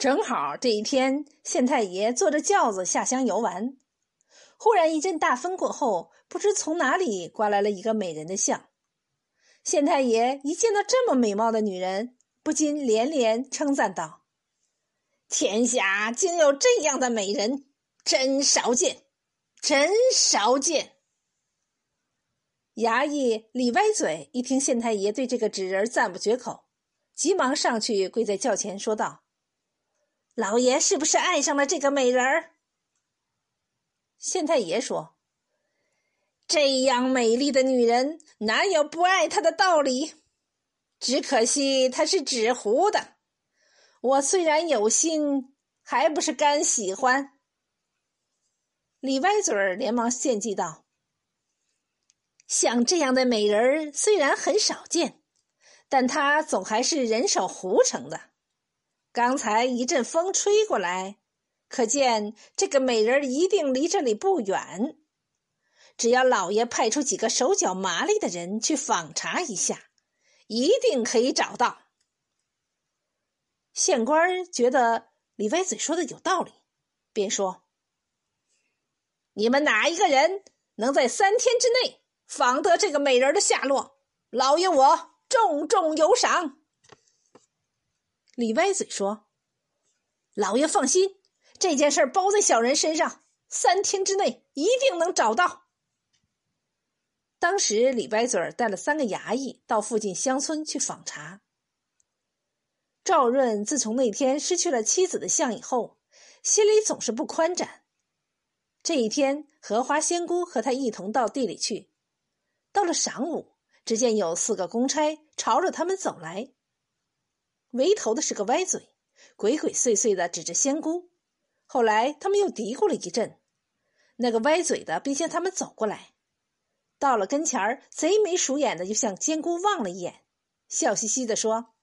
正好这一天，县太爷坐着轿子下乡游玩，忽然一阵大风过后，不知从哪里刮来了一个美人的像。县太爷一见到这么美貌的女人，不禁连连称赞道：“天下竟有这样的美人，真少见，真少见！”衙役李歪嘴一听县太爷对这个纸人赞不绝口，急忙上去跪在轿前说道：“老爷是不是爱上了这个美人儿？”县太爷说。这样美丽的女人，哪有不爱她的道理？只可惜她是纸糊的。我虽然有心，还不是干喜欢。李歪嘴儿连忙献计道：“像这样的美人儿虽然很少见，但她总还是人手糊成的。刚才一阵风吹过来，可见这个美人一定离这里不远。”只要老爷派出几个手脚麻利的人去访查一下，一定可以找到。县官觉得李歪嘴说的有道理，便说：“你们哪一个人能在三天之内访得这个美人的下落，老爷我重重有赏。”李歪嘴说：“老爷放心，这件事包在小人身上，三天之内一定能找到。”当时，李歪嘴带了三个衙役到附近乡村去访查。赵润自从那天失去了妻子的像以后，心里总是不宽展。这一天，荷花仙姑和他一同到地里去。到了晌午，只见有四个公差朝着他们走来。为头的是个歪嘴，鬼鬼祟祟的指着仙姑。后来，他们又嘀咕了一阵，那个歪嘴的便向他们走过来。到了跟前儿，贼眉鼠眼的就向仙姑望了一眼，笑嘻嘻的说：“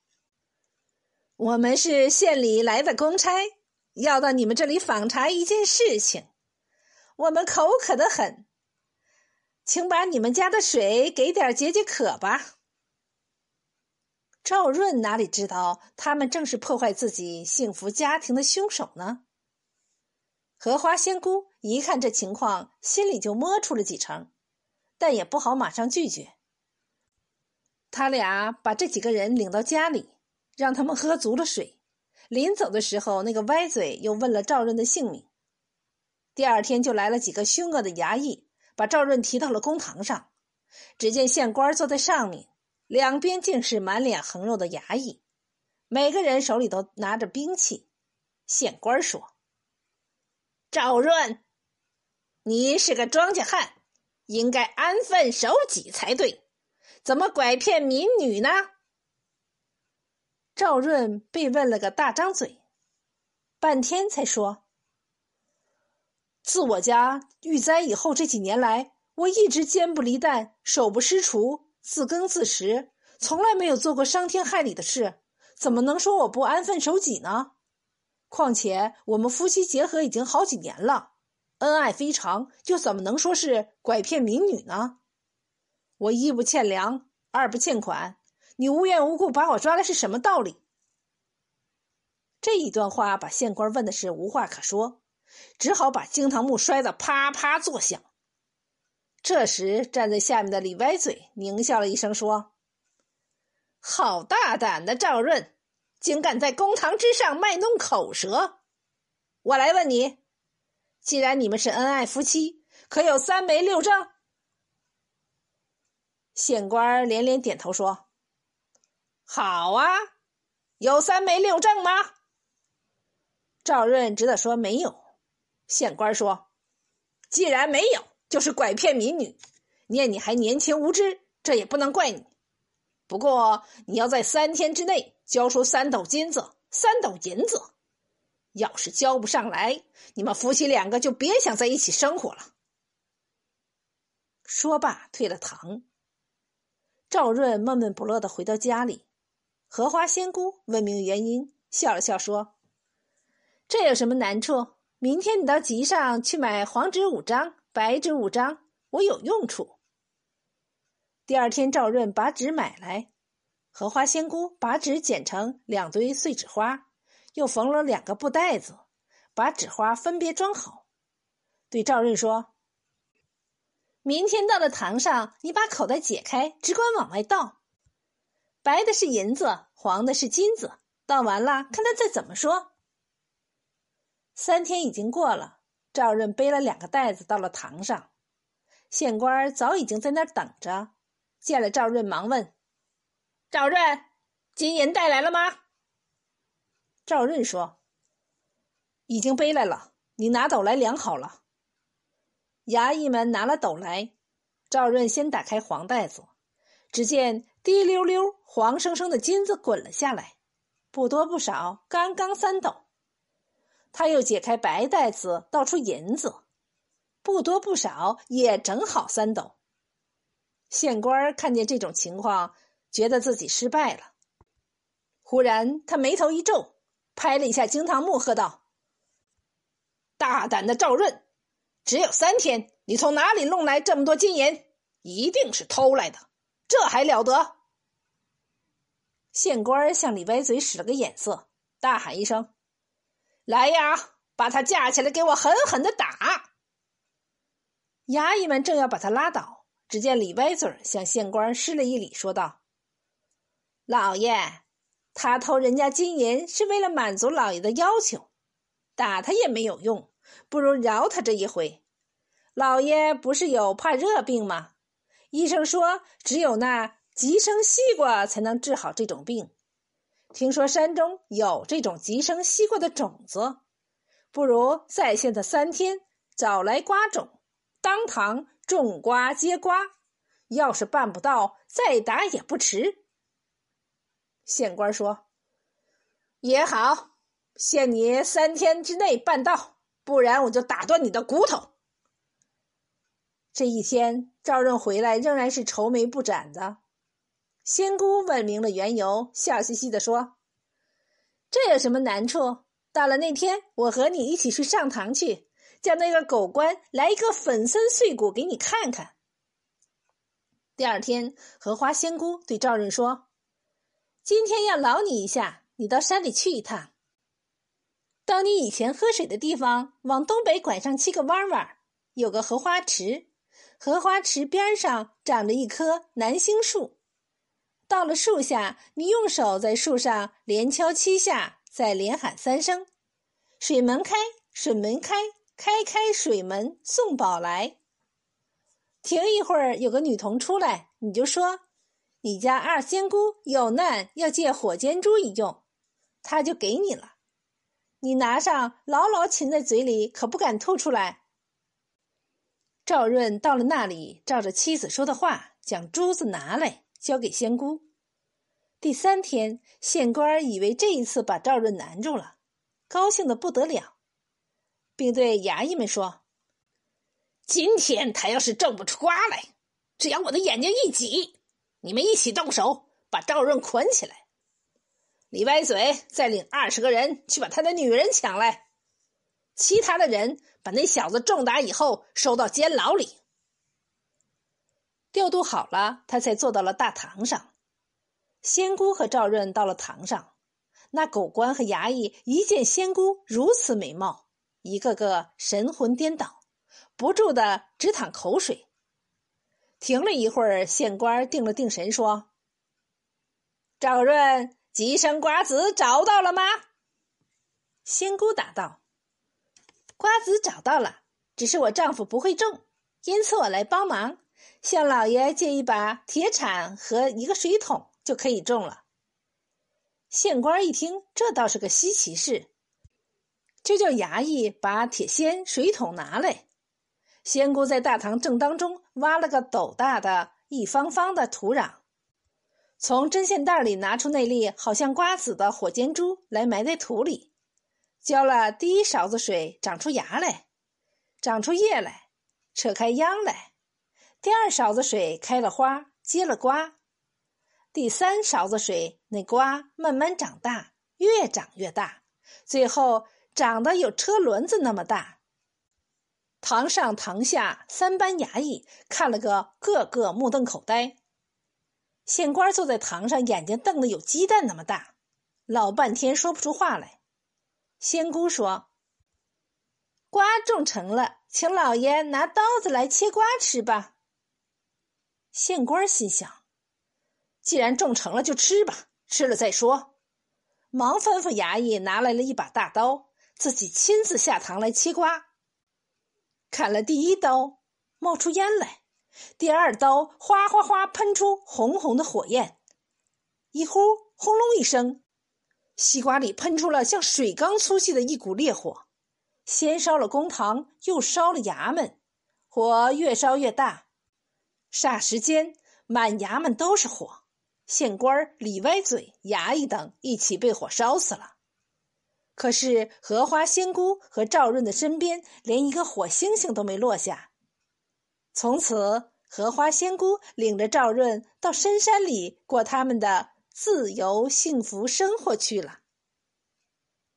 我们是县里来的公差，要到你们这里访查一件事情。我们口渴的很，请把你们家的水给点解解渴吧。”赵润哪里知道，他们正是破坏自己幸福家庭的凶手呢？荷花仙姑一看这情况，心里就摸出了几成。但也不好马上拒绝。他俩把这几个人领到家里，让他们喝足了水。临走的时候，那个歪嘴又问了赵润的姓名。第二天就来了几个凶恶的衙役，把赵润提到了公堂上。只见县官坐在上面，两边竟是满脸横肉的衙役，每个人手里都拿着兵器。县官说：“赵润，你是个庄稼汉。”应该安分守己才对，怎么拐骗民女呢？赵润被问了个大张嘴，半天才说：“自我家遇灾以后这几年来，我一直肩不离担，手不失锄，自耕自食，从来没有做过伤天害理的事，怎么能说我不安分守己呢？况且我们夫妻结合已经好几年了。”恩爱非常，又怎么能说是拐骗民女呢？我一不欠粮，二不欠款，你无缘无故把我抓来是什么道理？这一段话把县官问的是无话可说，只好把惊堂木摔得啪啪作响。这时站在下面的李歪嘴狞笑了一声，说：“好大胆的赵润，竟敢在公堂之上卖弄口舌！我来问你。”既然你们是恩爱夫妻，可有三媒六证？县官连连点头说：“好啊，有三媒六证吗？”赵润只得说没有。县官说：“既然没有，就是拐骗民女。念你还年轻无知，这也不能怪你。不过你要在三天之内交出三斗金子、三斗银子。”要是交不上来，你们夫妻两个就别想在一起生活了。说罢，退了堂。赵润闷闷不乐的回到家里，荷花仙姑问明原因，笑了笑说：“这有什么难处？明天你到集上去买黄纸五张，白纸五张，我有用处。”第二天，赵润把纸买来，荷花仙姑把纸剪成两堆碎纸花。又缝了两个布袋子，把纸花分别装好，对赵润说：“明天到了堂上，你把口袋解开，只管往外倒。白的是银子，黄的是金子。倒完了，看他再怎么说。”三天已经过了，赵润背了两个袋子到了堂上，县官早已经在那儿等着。见了赵润，忙问：“赵润，金银带来了吗？”赵润说：“已经背来了，你拿斗来量好了。”衙役们拿了斗来，赵润先打开黄袋子，只见滴溜溜、黄生生的金子滚了下来，不多不少，刚刚三斗。他又解开白袋子，倒出银子，不多不少，也正好三斗。县官看见这种情况，觉得自己失败了。忽然，他眉头一皱，拍了一下惊堂木，喝道：“大胆的赵润，只有三天，你从哪里弄来这么多金银？一定是偷来的，这还了得！”县官向李歪嘴使了个眼色，大喊一声：“来呀，把他架起来，给我狠狠的打！”衙役们正要把他拉倒。只见李歪嘴向县官施了一礼，说道：“老爷，他偷人家金银是为了满足老爷的要求，打他也没有用，不如饶他这一回。老爷不是有怕热病吗？医生说只有那吉生西瓜才能治好这种病。听说山中有这种吉生西瓜的种子，不如在线他三天，找来瓜种，当堂。”种瓜接瓜，要是办不到，再打也不迟。县官说：“也好，限你三天之内办到，不然我就打断你的骨头。”这一天，赵润回来仍然是愁眉不展的。仙姑问明了缘由，笑嘻嘻的说：“这有什么难处？到了那天，我和你一起去上堂去。”叫那个狗官来一个粉身碎骨给你看看。第二天，荷花仙姑对赵润说：“今天要劳你一下，你到山里去一趟。到你以前喝水的地方，往东北拐上七个弯弯，有个荷花池。荷花池边上长着一棵南星树。到了树下，你用手在树上连敲七下，再连喊三声：‘水门开，水门开。’”开开水门，送宝来。停一会儿，有个女童出来，你就说：“你家二仙姑有难，要借火尖珠一用，她就给你了。你拿上，牢牢噙在嘴里，可不敢吐出来。”赵润到了那里，照着妻子说的话，将珠子拿来交给仙姑。第三天，县官以为这一次把赵润难住了，高兴的不得了。并对衙役们说：“今天他要是挣不出瓜来，只要我的眼睛一挤，你们一起动手把赵润捆起来。李歪嘴再领二十个人去把他的女人抢来，其他的人把那小子重打以后收到监牢里。调度好了，他才坐到了大堂上。仙姑和赵润到了堂上，那狗官和衙役一见仙姑如此美貌。”一个个神魂颠倒，不住的直淌口水。停了一会儿，县官定了定神，说：“赵润，吉生瓜子找到了吗？”仙姑答道：“瓜子找到了，只是我丈夫不会种，因此我来帮忙，向老爷借一把铁铲和一个水桶就可以种了。”县官一听，这倒是个稀奇事。就叫衙役把铁锨、水桶拿来。仙姑在大堂正当中挖了个斗大的一方方的土壤，从针线袋里拿出那粒好像瓜子的火尖珠来埋在土里，浇了第一勺子水，长出芽来，长出叶来，扯开秧来；第二勺子水开了花，结了瓜；第三勺子水，那瓜慢慢长大，越长越大，最后。长得有车轮子那么大。堂上堂下三班衙役看了个个个目瞪口呆。县官坐在堂上，眼睛瞪得有鸡蛋那么大，老半天说不出话来。仙姑说：“瓜种成了，请老爷拿刀子来切瓜吃吧。”县官心想：“既然种成了，就吃吧，吃了再说。”忙吩咐衙役拿来了一把大刀，自己亲自下堂来切瓜。砍了第一刀，冒出烟来；第二刀，哗哗哗喷出红红的火焰。一呼，轰隆一声。西瓜里喷出了像水缸粗细的一股烈火，先烧了公堂，又烧了衙门，火越烧越大，霎时间满衙门都是火，县官、李歪嘴、衙役等一起被火烧死了。可是荷花仙姑和赵润的身边连一个火星星都没落下。从此，荷花仙姑领着赵润到深山里过他们的。自由幸福生活去了。